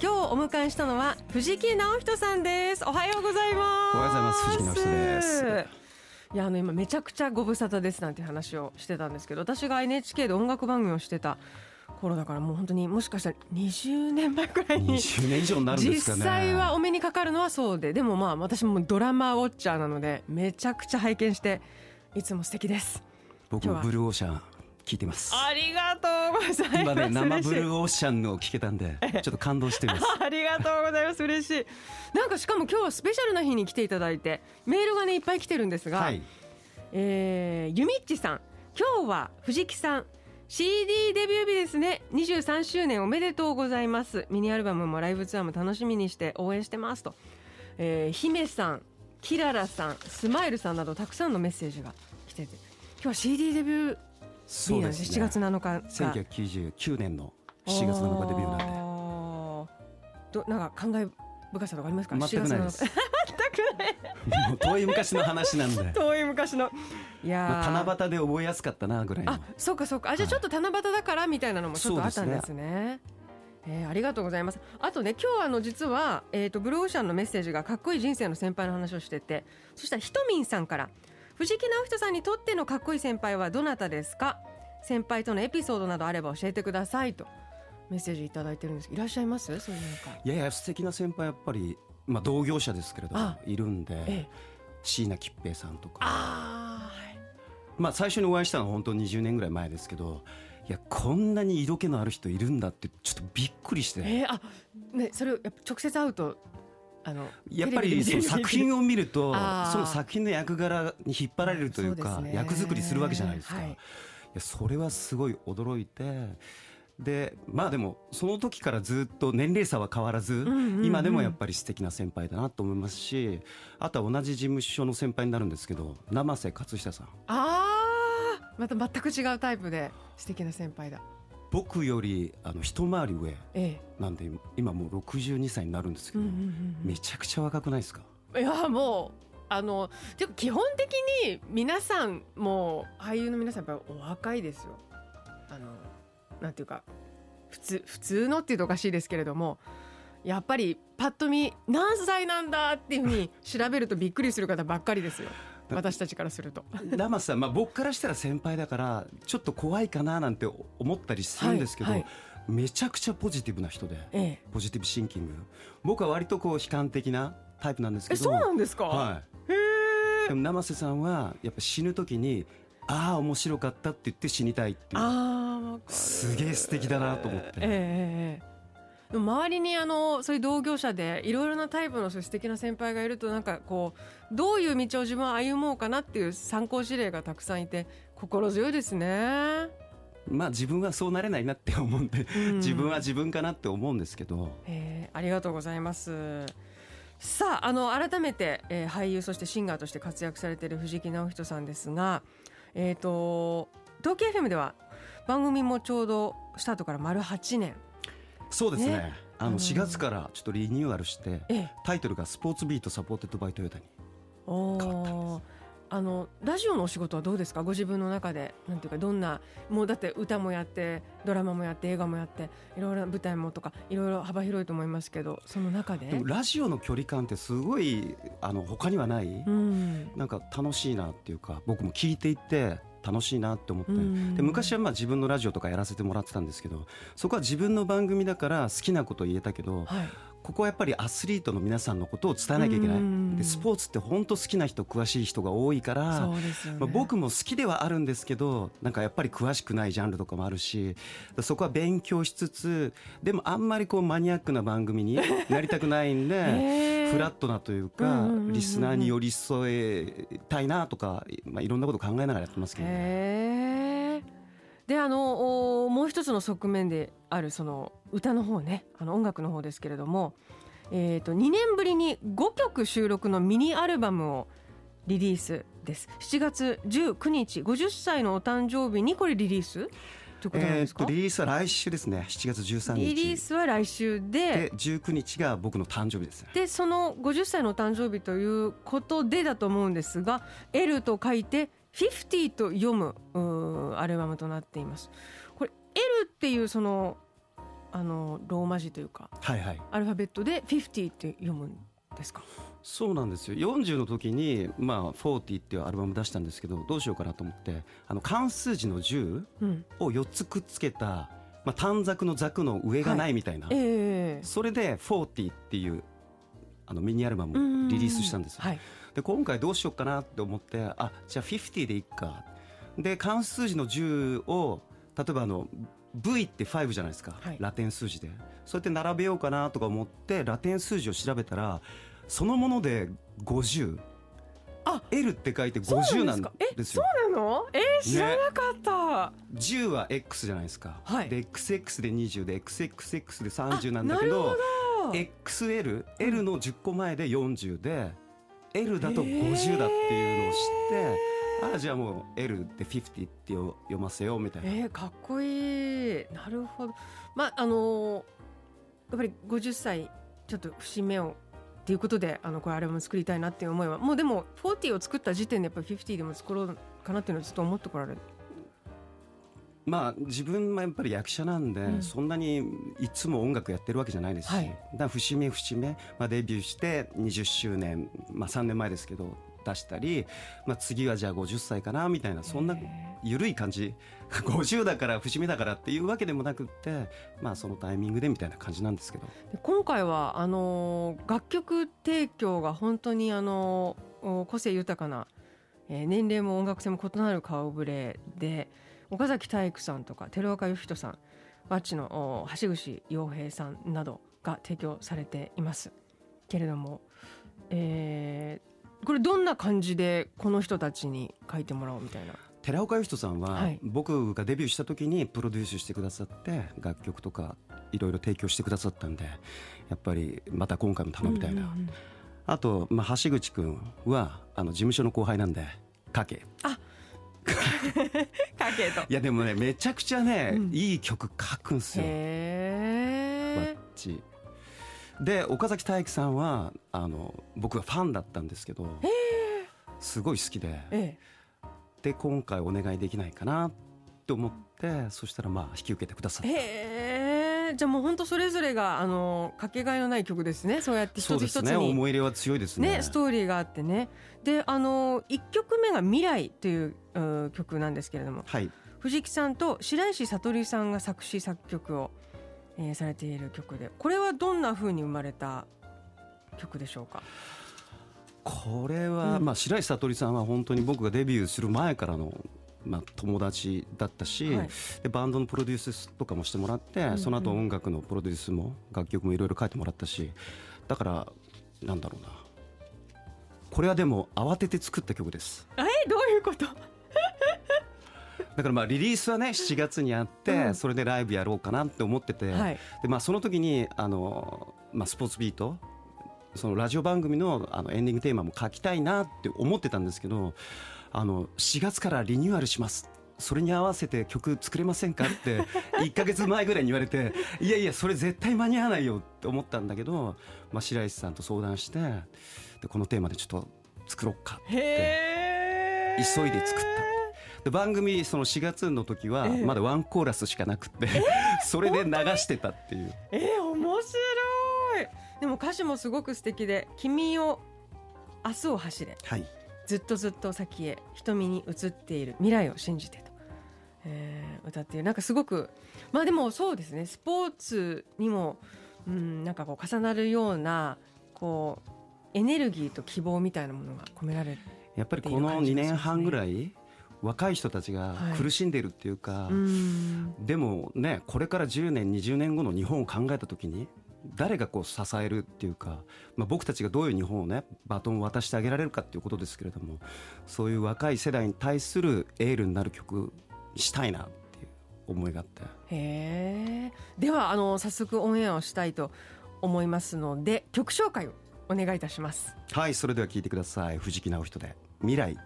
今日お迎えしたのは藤木直人さんです。おはようございます。おはようございます。藤木直人です。いやあの今めちゃくちゃご無沙汰ですなんて話をしてたんですけど私が NHK で音楽番組をしてた頃だからもう本当にもしかしたら20年前くらいに20年以上になるんですかね。実際はお目にかかるのはそうででもまあ私もドラマウォッチャーなのでめちゃくちゃ拝見していつも素敵です。僕もブルーオーシャン聞いてます。ありがとうございます。今ね生ブルーオーシャンの聞けたんでちょっと感動しています。ありがとうございます。嬉しい。なんかしかも今日はスペシャルな日に来ていただいてメールがねいっぱい来てるんですが、はい。えー、ゆみっちさん。今日は藤木さん CD デビュー日ですね。23周年おめでとうございます。ミニアルバムもライブツアーも楽しみにして応援してますと、えー、姫さんキララさんスマイルさんなどたくさんのメッセージが来てて。今日は CD デビューそうです7月7日が。1999年の7月7日デビューなんで。どなんか感慨深さとかありますか？全くないです。7月7日。全くないもう遠い昔の話なんで、遠い昔の。いやー、まあ、七夕で覚えやすかったなぐらいの。あそうかそうか。あじゃあちょっと七夕だからみたいなのもちょっとあったんですね。えーありがとうございます。あとね今日あの実は、えー、とブルーオーシャンのメッセージがかっこいい人生の先輩の話をしててそしたらひとみんさんから藤木直人さんにとってのかっこいい先輩はどなたですか？先輩とのエピソードなどあれば教えてくださいと。メッセージいただいてるんです。いらっしゃいます？そういうか。いやいや素敵な先輩やっぱり、まあ、同業者ですけれどあいるんでええ。椎名桔平さんとか。あまあ、最初にお会いしたのは本当20年ぐらい前ですけどいやこんなに色気のある人いるんだってちょっとびっくりして、えー、あねそれをやっぱ直接会うとあのやっぱりその作品をを見るとその作品の役柄に引っ張られるというかね。役作りするわけじゃないですか、はい。い、やそれはすごい驚いてでまあでもその時からずっと年齢差は変わらず、んうんうん今でもやっぱり素敵な先輩だなと思いますしあとは同じ事務所の先輩になるんですけど生瀬勝久さん。ああまた全く違うタイプで素敵な先輩だ僕よりあの一回り上えなんで今もう62歳になるんですけど、めちゃくちゃ若くないですか？えいやもうあのていうか基本的に皆さんもう俳優の皆さんやっぱりお若いですよ。あのなんていうか普通普通のっていうとおかしいですけれどもやっぱりパッと見何歳なんだっていうふうに調べるとびっくりする方ばっかりですよ私たちからすると。生瀬さん、まあ、僕からしたら先輩だからちょっと怖いかななんて思ったりするんですけど、はいはい。めちゃくちゃポジティブな人でええ。ポジティブシンキング。僕は割とこう悲観的なタイプなんですけどえそうなんですか、はい、へえでも生瀬さんはやっぱ死ぬ時にああ面白かったって言って死にたいっていう。すげえ素敵だなと思って、ええええ周りにあのそういう同業者でいろいろなタイプの素敵な先輩がいるとなんかこうどういう道を自分は歩もうかなっていう参考事例がたくさんいて心強いですね。まあ自分はそうなれないなって思うんで、うん 自分は自分かなって思うんですけどえーありがとうございます。さああの改めて、えー俳優そしてシンガーとして活躍されている藤木直人さんですが、えー、と東京 FM では番組もちょうどスタートから丸8年、そうですね。あの4月からちょっとリニューアルしてええ。タイトルが「スポーツビートサポーテッドバイトヨタ」にお変わったんー。あのラジオのお仕事はどうですか？ご自分の中でなんていうかどんなもうだって歌もやってドラマもやって映画もやっていろいろな舞台もとかいろいろ幅広いと思いますけどその中で？ラジオの距離感ってすごいあの他にはない、うん。なんか楽しいなっていうか僕も聞いていって楽しいなって思って、うん。で昔はまあ自分のラジオとかやらせてもらってたんですけどそこは自分の番組だから好きなこと言えたけどはいここはやっぱりアスリートの皆さんのことを伝えなきゃいけない、うんでスポーツって本当好きな人詳しい人が多いからね、まあ、僕も好きではあるんですけどなんかやっぱり詳しくないジャンルとかもあるしそこは勉強しつつでもあんまりこうマニアックな番組に なりたくないんで。へー。フラットなというか、うんうんうんうん。リスナーに寄り添えたいなとか、まあ、いろんなこと考えながらやってますけど、ね、へえであのおもう一つの側面であるその歌の方ねあの音楽の方ですけれども、えー、と2年ぶりに5曲収録のミニアルバムをリリースです。7月19日50歳のお誕生日にこれリリースということなんえですか、ーっとリリースは来週ですね。7月13日。リリースは来週でで19日が僕の誕生日です。ねでその50歳のお誕生日ということでだと思うんですが L と書いて50と読むアルバムとなっています。これ L っていうそのあのローマ字というかはいはい。アルファベットで50って読むんですか？そうなんですよ。40の時にまあ40っていうアルバム出したんですけどどうしようかなと思ってあの漢数字の10うん。を4つくっつけた、まあ、短冊のザクの上がないみたいな、ええそれで40っていうあのミニアルバムをリリースしたんですよ、はいで今回どうしようかなって思ってあじゃあ50でいっか。で漢数字の10を例えばあの V って5じゃないですか、はい。ラテン数字で。そうやって並べようかなとか思ってラテン数字を調べたらそのもので50あ L って書いてそう50なんですよ。そうなの？えー、知らなかった、10は X じゃないですか、はい。で XX で20で XXX で30なんだけどど。XL L の10個前で40で L だと50だっていうのを知って、ああじゃあもう L で50って読ませようみたいな、えー、かっこいい。なるほど。まああのやっぱり50歳ちょっと節目をっていうことであのこれアルバム作りたいなっていう思いは。もうでも40を作った時点でやっぱり50でも作ろうかなっていうのはずっと思ってこられるまあ自分はやっぱり役者なんで、うん。そんなにいつも音楽やってるわけじゃないですし、はい。だ節目節目、まあ、デビューして20周年、まあ、3年前ですけど出したり、まあ、次はじゃあ50歳かなみたいなそんなへ緩い感じ。50だから節目だからっていうわけでもなくって、まあ、そのタイミングでみたいな感じなんですけど。で今回はあのー楽曲提供が本当にあの個性豊かな、えー年齢も音楽性も異なる顔ぶれで岡崎体育さんとか寺岡義人さんワッチのお橋口洋平さんなどが提供されています。けれども、えーこれどんな感じでこの人たちに書いてもらおうみたいな？寺岡義人さんは、はい。僕がデビューした時にプロデュースしてくださって楽曲とかいろいろ提供してくださったんでやっぱりまた今回も頼みたいな、うんうんうん。あと、まあ、橋口君はあの事務所の後輩なんでかけ かけといやでもねめちゃくちゃね、うん。いい曲書くんすよ。へチで岡崎体育さんはあの僕がファンだったんですけどすごい好きでええ。で今回お願いできないかなって思ってそしたらまあ引き受けてくださってへえじゃあもう本当それぞれがあのかけがえのない曲ですね。そうやって一つ一つに。ね思い入れは強いですね。ねストーリーがあってね。であの1曲目が「未来」というう曲なんですけれども。はい。藤木さんと白石悟さんが作詞作曲を、えーされている曲で。これはどんな風に生まれた曲でしょうか？これは、うん。まあ、白石悟さんは本当に僕がデビューする前からの、まあ、友達だったし、はい。でバンドのプロデュースとかもしてもらって、んうん。その後音楽のプロデュースも楽曲もいろいろ書いてもらったしだからなんだろうな。これはでも慌てて作った曲です。え？どういうこと？だからまあリリースはね7月にあって、うん。それでライブやろうかなって思ってて、はい。でまあ、その時にあの、まあ、スポーツビートそのラジオ番組のあのエンディングテーマも書きたいなって思ってたんですけどあの4月からリニューアルします。それに合わせて曲作れませんかって 1か月前ぐらいに言われていやいやそれ絶対間に合わないよって思ったんだけど、まあ、白石さんと相談してでこのテーマでちょっと作ろうかって。急いで作った。で番組その4月の時はええ。まだワンコーラスしかなくって、それで流してたっていう。えー、面白い。でも歌詞もすごく素敵で「君を明日を走れ。はいずっとずっと先へ瞳に映っている未来を信じて」と、えー歌っているなんかすごくまあでもそうですね。スポーツにも、うん、なんかこう重なるようなこうエネルギーと希望みたいなものが込められる、やっぱりこの2年半ぐらい若い人たちがはい。苦しんでるっていうか、うん。でもねこれから10年20年後の日本を考えた時に誰がこう支えるっていうか、まあ、僕たちがどういう日本をねバトンを渡してあげられるかっていうことですけれどもそういう若い世代に対するエールになる曲にしたいなっていう思いがあって。へえではあの早速オンエアをしたいと思いますので曲紹介をお願いいたします。はいそれでは聞いてください。藤木直人で未来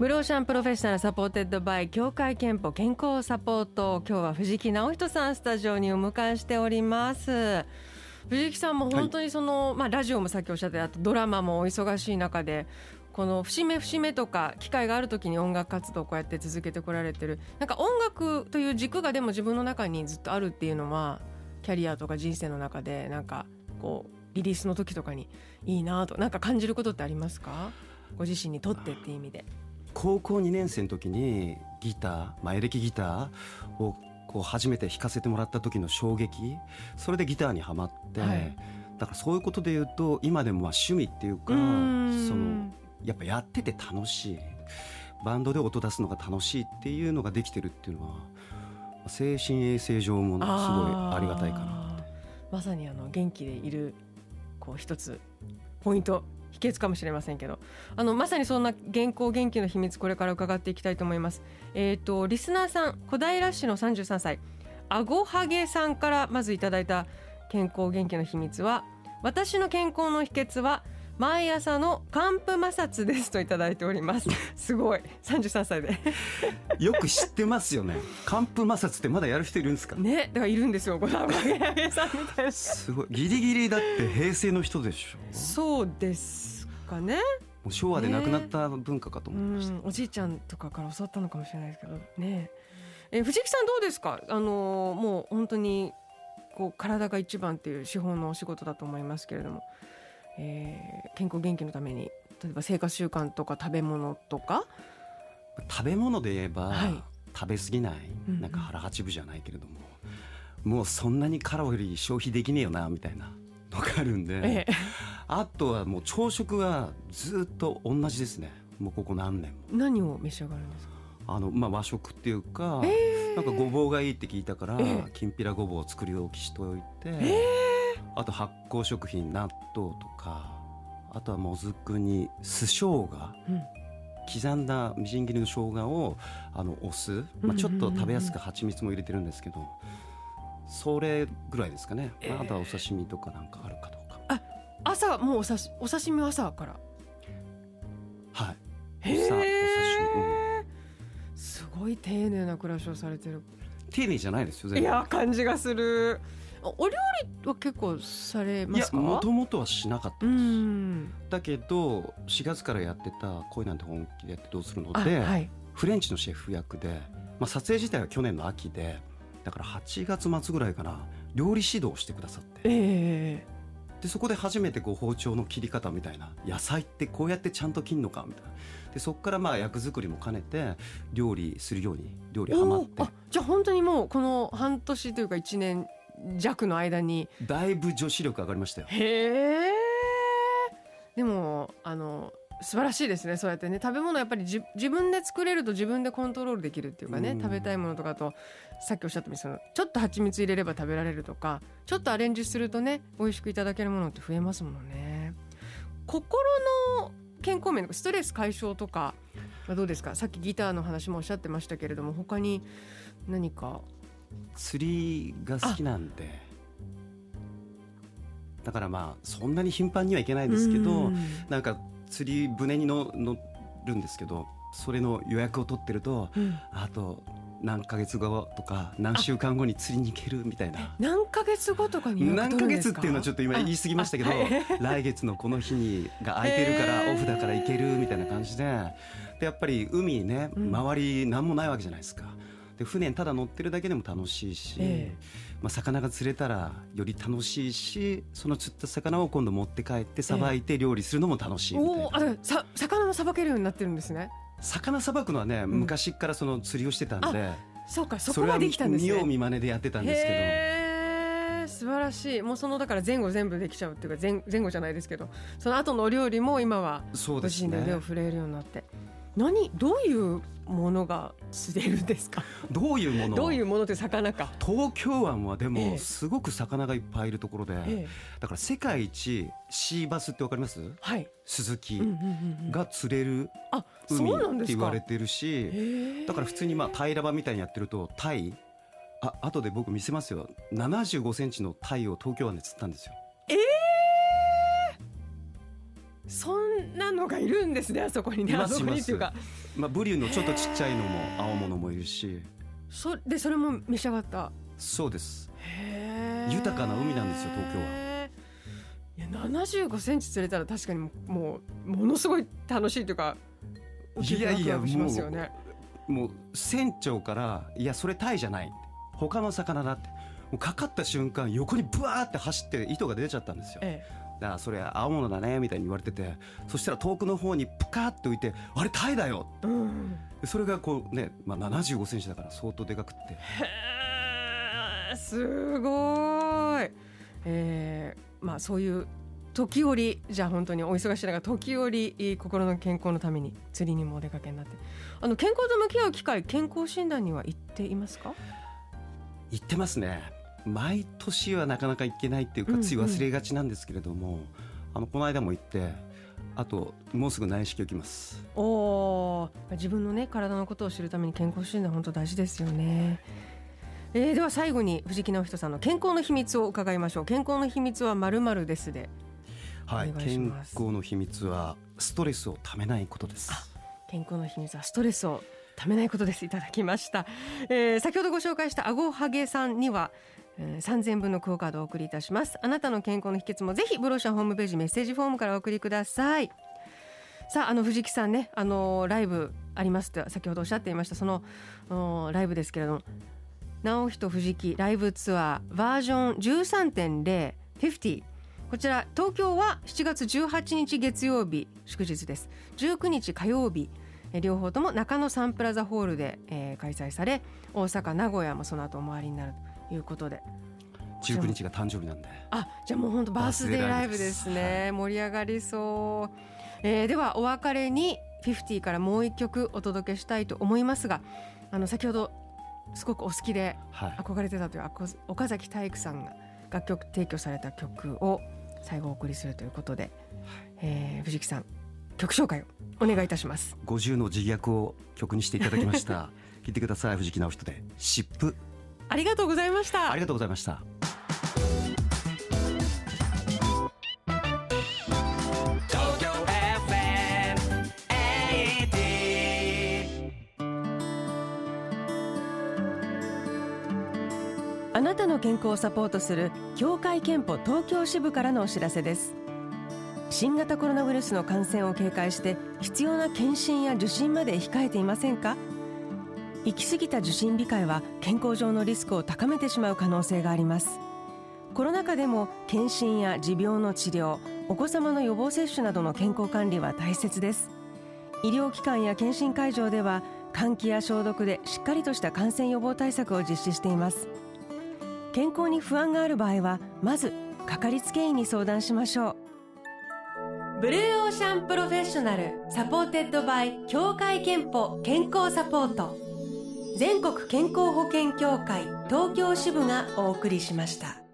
Blue Ocean Professional supported by 協会けんぽ健康サポート。今日は藤木直人さんスタジオにお迎えしております。藤木さんも本当にその、まあラジオもさっきおっしゃってあとドラマもお忙しい中でこの節目節目とか機会がある時に音楽活動をこうやって続けてこられてる。なんか音楽という軸がでも自分の中にずっとあるっていうのはキャリアとか人生の中でなんかこうリリースの時とかにいいなとなんか感じることってありますか？ご自身にとってっていう意味で。高校2年生の時にギター、まあ、エレキギターをこう初めて弾かせてもらった時の衝撃。それでギターにはまって、はい。だからそういうことで言うと今でもまあ趣味っていうかそのやっぱやってて楽しい。バンドで音出すのが楽しいっていうのができてるっていうのは精神衛生上もすごいありがたいかなまさにあの元気でいるこう一つポイント秘訣かもしれませんけど。あのまさにそんな現行元気の秘密これから伺っていきたいと思います。えっ、とリスナーさん小平市の33歳あごはげさんからまずいただいた健康元気の秘密は私の健康の秘訣は毎朝の寒風摩擦ですといただいております。すごい。33歳で。よく知ってますよね。寒風摩擦ってまだやる人いるんですか？ねだからいるんですよこのあごはげさんみたいな。すごい。ギリギリだって平成の人でしょ。そうですかね。もう昭和でなくなった文化かとう思いました、ん、おじいちゃんとかから教わったのかもしれないですけど。ね。え、藤木さんどうですか？あのもう本当にこう体が一番っていう資本のお仕事だと思いますけれども、えー健康元気のために例えば生活習慣とか食べ物とか、食べ物で言えば、はい。食べ過ぎない、うんうん。なんか腹八分じゃないけれどももうそんなにカロリー消費できねえよなみたいなのがあるんで、ええ、あとはもう朝食はずっと同じですね。もうここ何年も。何を召し上がるんですか？あの、まあ、和食っていうか、えなんかごぼうがいいって聞いたから、ええ。きんぴらごぼうを作り置きしておいて、えあと発酵食品納豆とかあとはもずくに酢生姜。うん。刻んだみじん切りの生姜をあのお酢、まあ、ちょっと食べやすく蜂蜜も入れてるんですけどそれぐらいですかね、まあ、あとはお刺身とかなんかあるかどうか。朝もうお刺しお刺身は朝から。はい。お刺え。すごい丁寧な暮らしをされてる。丁寧じゃないですよい全然や感じがする。おお料理は結構されますか？もともとはしなかったうです、ん。だけど4月からやってた「恋なんて本気でやってどうするの？あで」はい。フレンチのシェフ役で、まあ、撮影自体は去年の秋でだから8月末ぐらいかな料理指導をしてくださってえでそこで初めてこう包丁の切り方みたいな野菜ってこうやってちゃんと切るのかみたいなでそこからまあ役作りも兼ねて料理するように料理えハマってあじゃあ本当にもうこの半年というか一年弱の間に。だいぶ女子力上がりましたよ。へえ。でもあの素晴らしいですねそうやってね。食べ物やっぱりじ自分で作れると自分でコントロールできるっていうかねうん。食べたいものとかとさっきおっしゃったみたいにそのちょっと蜂蜜入れれば食べられるとかちょっとアレンジするとね美味しくいただけるものって増えますもんね。心の健康面とかストレス解消とかはどうですか？さっきギターの話もおっしゃってましたけれども他に何か釣りが好きなんで。だからまあそんなに頻繁にはいけないですけどうん。なんか釣り船にの乗るんですけどそれの予約を取ってるとうん。あと何ヶ月後とか何週間後に釣りに行けるみたいな。何ヶ月後とかに何ヶ月っていうのはちょっと今言い過ぎましたけど 来月のこの日にが空いてるからオフだから行けるみたいな感じで。でやっぱり海ねうん。周り何もないわけじゃないですか。で船にただ乗ってるだけでも楽しいし、えまあ、魚が釣れたらより楽しいしその釣った魚を今度持って帰ってさばいて料理するのも楽しいみたいなおお、あ、さ、魚もさばけるようになってるんですね。魚さばくのはね、ん昔からその釣りをしてたんでそうか、そそれはこまで来たんですね。見よう見まねでやってたんですけへー素晴らしい。もうそのだから前後全部できちゃうっていうか前前後じゃないですけど、その後のお料理も今はどそうごですね自身で腕を振れるようになって。何どういうものが釣れるんですか？どういうもの？どういうものって魚か、東京湾はでええ。もすごく魚がいっぱいいるところで、ええ、だから世界一シーバスってわかります？はい、スズキうんうんうんうん。が釣れる海って言われてるしだから普通にまあ平場みたいにやってるとタイあ後で僕見せますよ。75センチのタイを東京湾で釣ったんですよそんなのがいるんですねあそこにねあそこにっていうか。まあブリューのちょっとちっちゃいのも青物もいるし。そでそれも召し上がった？そうです。豊かな海なんですよ東京いや75センチ釣れたら確かにもうもうものすごい楽しいというかいやいやワクワクしますよね。もう船長から「いやそれタイじゃない」他の魚だって。もうかかった瞬間横にブワーって走って糸が出ちゃったんですよ。えだからそれ青物だねみたいに言われててそしたら遠くの方にプカーって浮いて「あれタイだよ!えうん」でそれがこうね、まあ、75センチだから相当でかくって。へえすごい。えー、まあそういう時折じゃあ本当にお忙しい中時折心の健康のために釣りにもお出かけになって。あの健康と向き合う機会健康診断には行っていますか？言ってますね毎年はなかなか行けないっていううんうん。かつい忘れがちなんですけれども、あのこの間も行ってあともうすぐ内視鏡行きます。おー自分のね体のことを知るために健康診断本当大事ですよね。えー、では最後に藤木直人さんの健康の秘密を伺いましょう。健康の秘密はまるまるですで。はい健康の秘密はストレスをためないことです。健康の秘密はストレスをためないことです。いただきました、えー、先ほどご紹介したあごはげさんには、えー、3000分のクオカードをお送りいたします。あなたの健康の秘訣もぜひブローシャホームページメッセージフォームからお送りください。さああの藤木さんねあのライブありますと先ほどおっしゃっていましたそのライブですけれども。直人藤木ライブツアーバージョン13.050こちら東京は7月18日月曜日祝日です。19日火曜日両方とも中野サンプラザホールで、えー開催され大阪名古屋もその後お回りになると。いうことで。19日が誕生日なんで。あじゃあもう本当バースデーライブですね。盛り上がりそう、えーではお別れに50からもう一曲お届けしたいと思いますがあの先ほどすごくお好きではい。憧れてたというあこ岡崎体育さんが楽曲提供された曲を最後お送りするということで、えー藤木さん曲紹介をお願いいたします。50の自虐を曲にしていただきました。聞いてください藤木直人で湿布ありがとうございました。ありがとうございました。あなたの健康をサポートする協会憲法東京支部からのお知らせです。新型コロナウイルスの感染を警戒して必要な検診や受診まで控えていませんか？行き過ぎた受診控えは健康上のリスクを高めてしまう可能性があります。コロナ禍でも検診や持病の治療お子様の予防接種などの健康管理は大切です。医療機関や検診会場では換気や消毒でしっかりとした感染予防対策を実施しています。健康に不安がある場合はまずかかりつけ医に相談しましょう。 Blue Ocean Professional supported by 協会けんぽ健康サポート。全国健康保険協会東京支部がお送りしました。